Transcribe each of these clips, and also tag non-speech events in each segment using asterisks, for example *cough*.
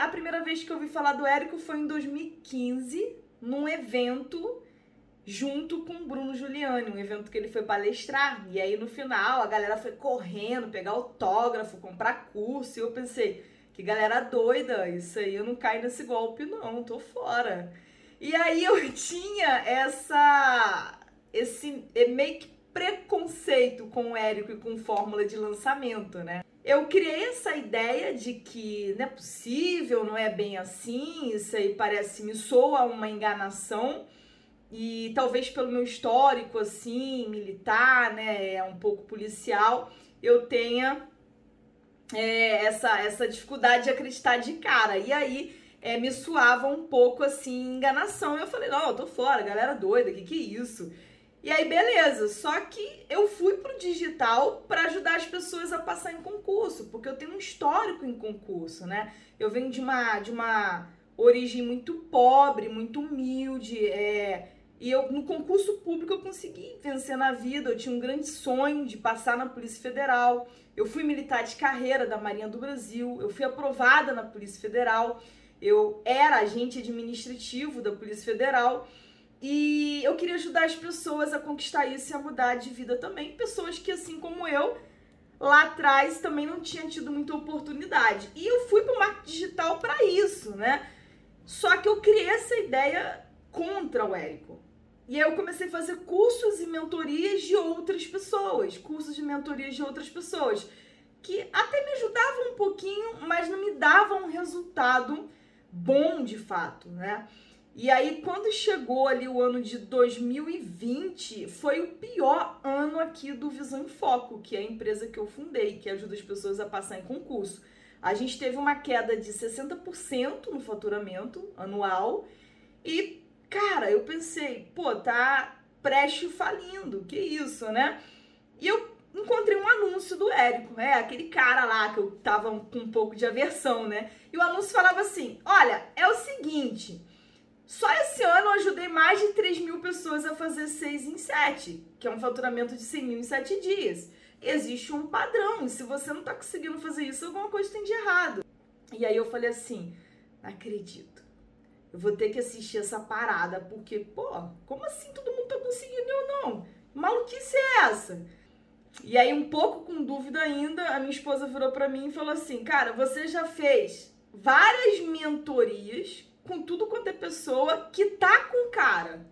a primeira vez que eu ouvi falar do Érico foi em 2015, num evento junto com o Bruno Giuliani, um evento que ele foi palestrar. E aí no final a galera foi correndo, pegar autógrafo, comprar curso. E eu pensei, que galera doida, isso aí eu não caio nesse golpe, não, tô fora. E aí eu *laughs* tinha essa. esse meio que preconceito com o Érico e com fórmula de lançamento, né? Eu criei essa ideia de que não é possível, não é bem assim, isso aí parece, me soa uma enganação e talvez pelo meu histórico assim, militar, né, é um pouco policial, eu tenha é, essa essa dificuldade de acreditar de cara. E aí é, me suava um pouco assim enganação. Eu falei, não, eu tô fora, galera doida, que que é isso? E aí, beleza. Só que eu fui pro digital para ajudar as pessoas a passar em concurso, porque eu tenho um histórico em concurso, né? Eu venho de uma, de uma origem muito pobre, muito humilde, é, e eu, no concurso público, eu consegui vencer na vida. Eu tinha um grande sonho de passar na Polícia Federal. Eu fui militar de carreira da Marinha do Brasil. Eu fui aprovada na Polícia Federal. Eu era agente administrativo da Polícia Federal. E eu queria ajudar as pessoas a conquistar isso e a mudar de vida também. Pessoas que, assim como eu, lá atrás também não tinham tido muita oportunidade. E eu fui para o marketing digital para isso, né? Só que eu criei essa ideia contra o Érico. E aí eu comecei a fazer cursos e mentorias de outras pessoas, cursos de mentorias de outras pessoas, que até me ajudavam um pouquinho, mas não me davam um resultado bom de fato, né? E aí, quando chegou ali o ano de 2020, foi o pior ano aqui do Visão em Foco, que é a empresa que eu fundei, que ajuda as pessoas a passar em concurso. A gente teve uma queda de 60% no faturamento anual e Cara, eu pensei, pô, tá Preste falindo, que isso, né? E eu encontrei um anúncio do Érico, é aquele cara lá que eu tava com um pouco de aversão, né? E o anúncio falava assim: olha, é o seguinte. Só esse ano eu ajudei mais de 3 mil pessoas a fazer 6 em 7, que é um faturamento de 100 mil em 7 dias. Existe um padrão, e se você não tá conseguindo fazer isso, alguma coisa tem de errado. E aí eu falei assim: acredito eu vou ter que assistir essa parada, porque, pô, como assim todo mundo tá conseguindo eu não? Maluquice é essa? E aí, um pouco com dúvida ainda, a minha esposa virou para mim e falou assim: Cara, você já fez várias mentorias com tudo quanto é pessoa que tá com cara,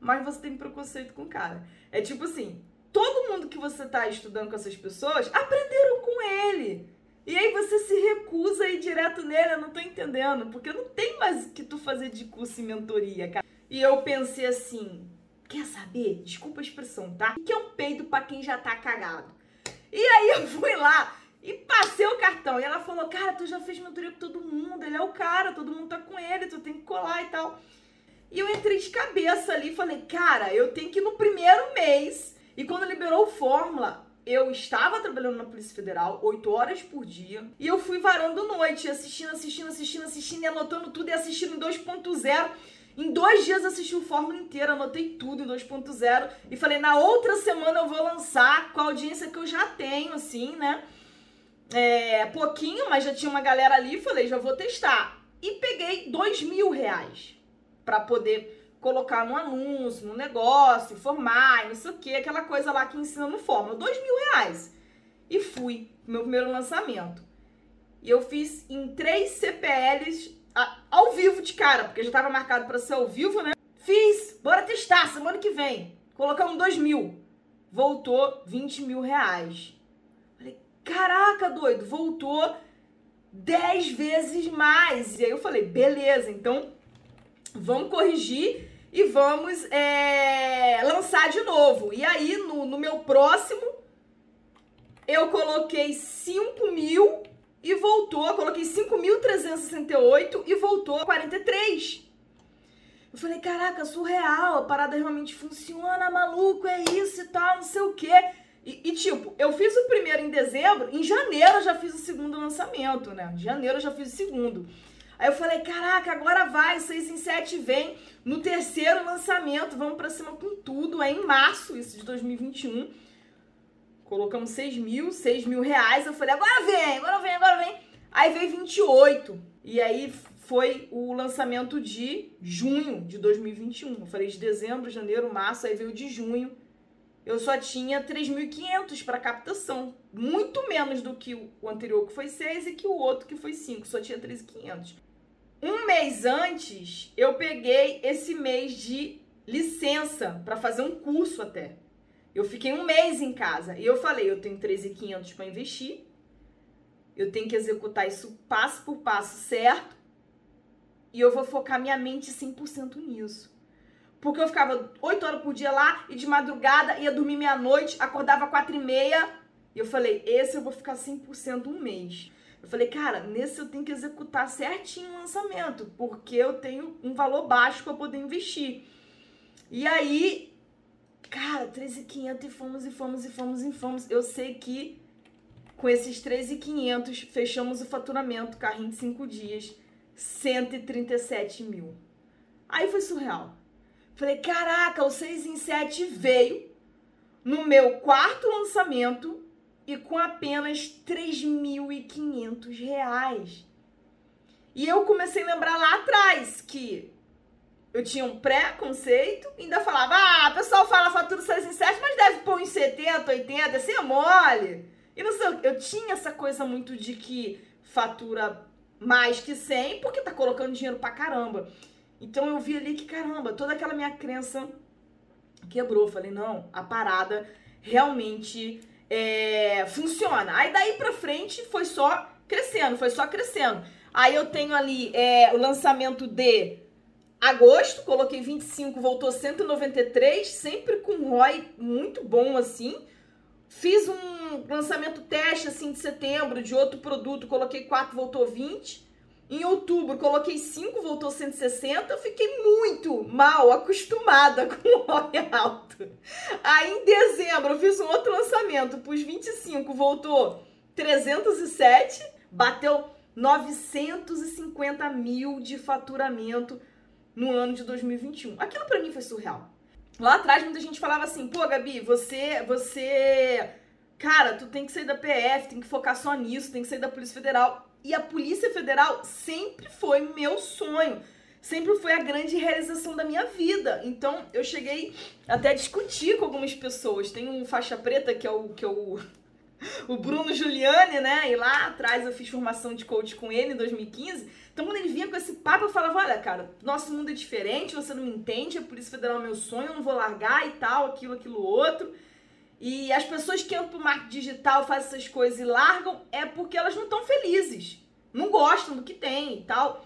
mas você tem preconceito com cara. É tipo assim: todo mundo que você tá estudando com essas pessoas aprenderam com ele. E aí você se recusa a ir direto nele, eu não tô entendendo, porque não tem mais que tu fazer de curso e mentoria, cara. E eu pensei assim, quer saber? Desculpa a expressão, tá? O que é um peido para quem já tá cagado? E aí eu fui lá e passei o cartão. E ela falou, cara, tu já fez mentoria com todo mundo, ele é o cara, todo mundo tá com ele, tu tem que colar e tal. E eu entrei de cabeça ali e falei, cara, eu tenho que ir no primeiro mês. E quando liberou o Fórmula, eu estava trabalhando na Polícia Federal, 8 horas por dia, e eu fui varando noite, assistindo, assistindo, assistindo, assistindo, e anotando tudo e assistindo em 2.0. Em dois dias assisti o Fórmula inteiro, anotei tudo em 2.0 e falei, na outra semana eu vou lançar com a audiência que eu já tenho, assim, né? É, pouquinho, mas já tinha uma galera ali, falei, já vou testar. E peguei dois mil reais para poder colocar no anúncio, no negócio, informar, não sei o que, aquela coisa lá que ensina no Fórmula. Dois mil reais. E fui, meu primeiro lançamento. E eu fiz em três CPLs a, ao vivo de cara, porque já estava marcado para ser ao vivo, né? Fiz, bora testar, semana que vem. Colocamos dois mil. Voltou 20 mil reais. Caraca, doido, voltou 10 vezes mais. E aí eu falei, beleza, então vamos corrigir e vamos é, lançar de novo. E aí, no, no meu próximo, eu coloquei 5 mil e voltou. Coloquei 5.368 e voltou a 43. Eu falei, caraca, surreal, a parada realmente funciona, maluco, é isso e tal, não sei o quê. E, e, tipo, eu fiz o primeiro em dezembro, em janeiro eu já fiz o segundo lançamento, né? Em janeiro eu já fiz o segundo. Aí eu falei, caraca, agora vai, 6 em 7 vem no terceiro lançamento, vamos pra cima com tudo. É em março, isso de 2021. Colocamos 6 mil, 6 mil reais. Eu falei, agora vem, agora vem, agora vem. Aí veio 28. E aí foi o lançamento de junho de 2021. Eu falei de dezembro, janeiro, março, aí veio de junho. Eu só tinha 3.500 para captação, muito menos do que o anterior que foi 6 e que o outro que foi 5, só tinha 3.500. Um mês antes, eu peguei esse mês de licença para fazer um curso até. Eu fiquei um mês em casa e eu falei, eu tenho 13.500 para investir. Eu tenho que executar isso passo por passo certo e eu vou focar minha mente 100% nisso. Porque eu ficava 8 horas por dia lá e de madrugada ia dormir meia-noite, acordava 4 e meia. E eu falei, esse eu vou ficar 100% um mês. Eu falei, cara, nesse eu tenho que executar certinho o lançamento, porque eu tenho um valor baixo para poder investir. E aí, cara, 13,500 e fomos e fomos e fomos e fomos. Eu sei que com esses 13,500 fechamos o faturamento, carrinho de 5 dias. 137 mil. Aí foi surreal. Falei, caraca, o 6 em 7 veio no meu quarto lançamento e com apenas 3.500 reais. E eu comecei a lembrar lá atrás que eu tinha um pré-conceito, ainda falava, ah, o pessoal fala fatura 6 em 7, mas deve pôr em 70, 80, assim é mole. E não sei, eu tinha essa coisa muito de que fatura mais que 100 porque tá colocando dinheiro pra caramba. Então eu vi ali que, caramba, toda aquela minha crença quebrou. Falei, não, a parada realmente é, funciona. Aí daí pra frente foi só crescendo, foi só crescendo. Aí eu tenho ali é, o lançamento de agosto, coloquei 25, voltou 193, sempre com ROI muito bom assim. Fiz um lançamento teste assim de setembro de outro produto, coloquei 4, voltou 20. Em outubro coloquei 5, voltou 160. Eu fiquei muito mal acostumada *laughs* com o ROI alto. Aí em dezembro eu fiz um outro lançamento, pus 25, voltou 307, bateu 950 mil de faturamento no ano de 2021. Aquilo para mim foi surreal. Lá atrás muita gente falava assim, pô, Gabi, você, você, cara, tu tem que sair da PF, tem que focar só nisso, tem que sair da Polícia Federal. E a Polícia Federal sempre foi meu sonho, sempre foi a grande realização da minha vida. Então eu cheguei até a discutir com algumas pessoas. Tem um faixa preta que é o que é o *laughs* o Bruno Giuliani, né? E lá atrás eu fiz formação de coach com ele em 2015. Então, quando ele vinha com esse papo, eu falava: olha, cara, nosso mundo é diferente, você não me entende, a Polícia Federal é meu sonho, eu não vou largar e tal, aquilo, aquilo, outro. E as pessoas que entram pro marketing digital, fazem essas coisas e largam, é porque elas não estão felizes, não gostam do que tem e tal.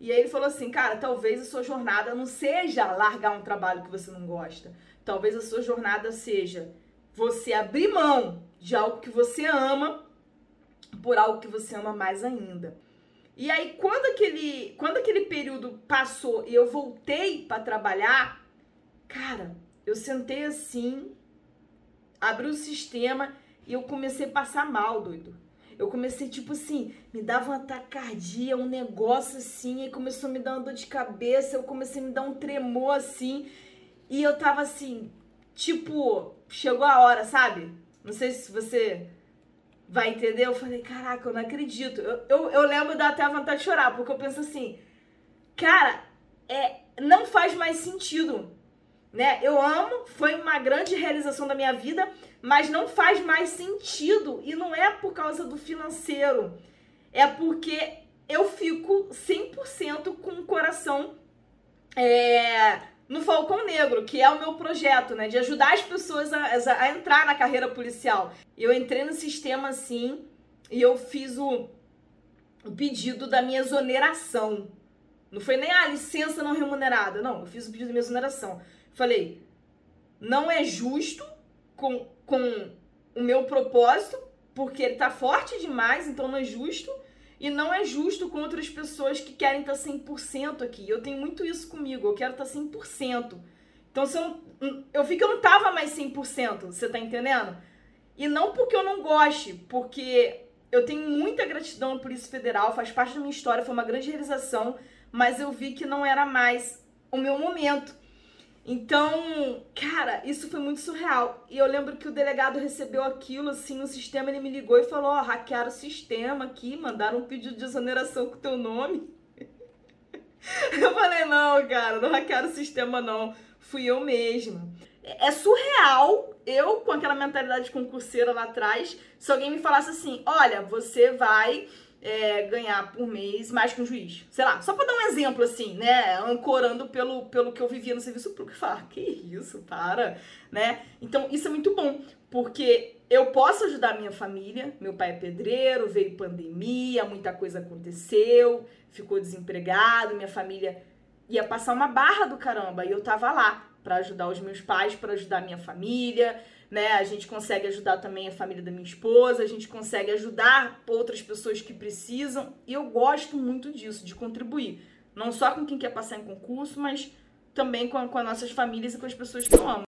E aí ele falou assim, cara, talvez a sua jornada não seja largar um trabalho que você não gosta. Talvez a sua jornada seja você abrir mão de algo que você ama por algo que você ama mais ainda. E aí, quando aquele, quando aquele período passou e eu voltei para trabalhar, cara, eu sentei assim, abri o sistema e eu comecei a passar mal, doido. Eu comecei, tipo assim, me dava uma tacardia, um negócio assim, e começou a me dar uma dor de cabeça, eu comecei a me dar um tremor assim, e eu tava assim, tipo, chegou a hora, sabe? Não sei se você vai entender. Eu falei, caraca, eu não acredito. Eu, eu, eu lembro dar até a vontade de chorar, porque eu penso assim, cara, é, não faz mais sentido. Né? Eu amo, foi uma grande realização da minha vida, mas não faz mais sentido. E não é por causa do financeiro, é porque eu fico 100% com o coração é, no Falcão Negro, que é o meu projeto, né? De ajudar as pessoas a, a entrar na carreira policial. Eu entrei no sistema assim e eu fiz o, o pedido da minha exoneração. Não foi nem a ah, licença não remunerada. Não, eu fiz o pedido da minha exoneração. Falei, não é justo com, com o meu propósito, porque ele tá forte demais, então não é justo. E não é justo com outras pessoas que querem estar 100% aqui. Eu tenho muito isso comigo, eu quero estar 100%. Então, se eu, não, eu vi que eu não tava mais 100%, você tá entendendo? E não porque eu não goste, porque eu tenho muita gratidão à Polícia Federal, faz parte da minha história, foi uma grande realização, mas eu vi que não era mais o meu momento. Então, cara, isso foi muito surreal. E eu lembro que o delegado recebeu aquilo, assim, no sistema, ele me ligou e falou, ó, oh, hackearam o sistema aqui, mandaram um pedido de exoneração com teu nome. *laughs* Eu falei, não, cara, não hackearam o sistema, não. Fui eu mesma. É surreal eu, com aquela mentalidade concurseira lá atrás, se alguém me falasse assim: olha, você vai é, ganhar por mês mais que um juiz. Sei lá, só pra dar um exemplo assim, né? Ancorando pelo, pelo que eu vivia no serviço público. Falar, que isso, para, né? Então, isso é muito bom, porque eu posso ajudar minha família. Meu pai é pedreiro, veio pandemia, muita coisa aconteceu, ficou desempregado, minha família ia passar uma barra do caramba e eu tava lá para ajudar os meus pais, para ajudar a minha família, né? A gente consegue ajudar também a família da minha esposa, a gente consegue ajudar outras pessoas que precisam, e eu gosto muito disso, de contribuir, não só com quem quer passar em concurso, mas também com, com as nossas famílias e com as pessoas que eu amo.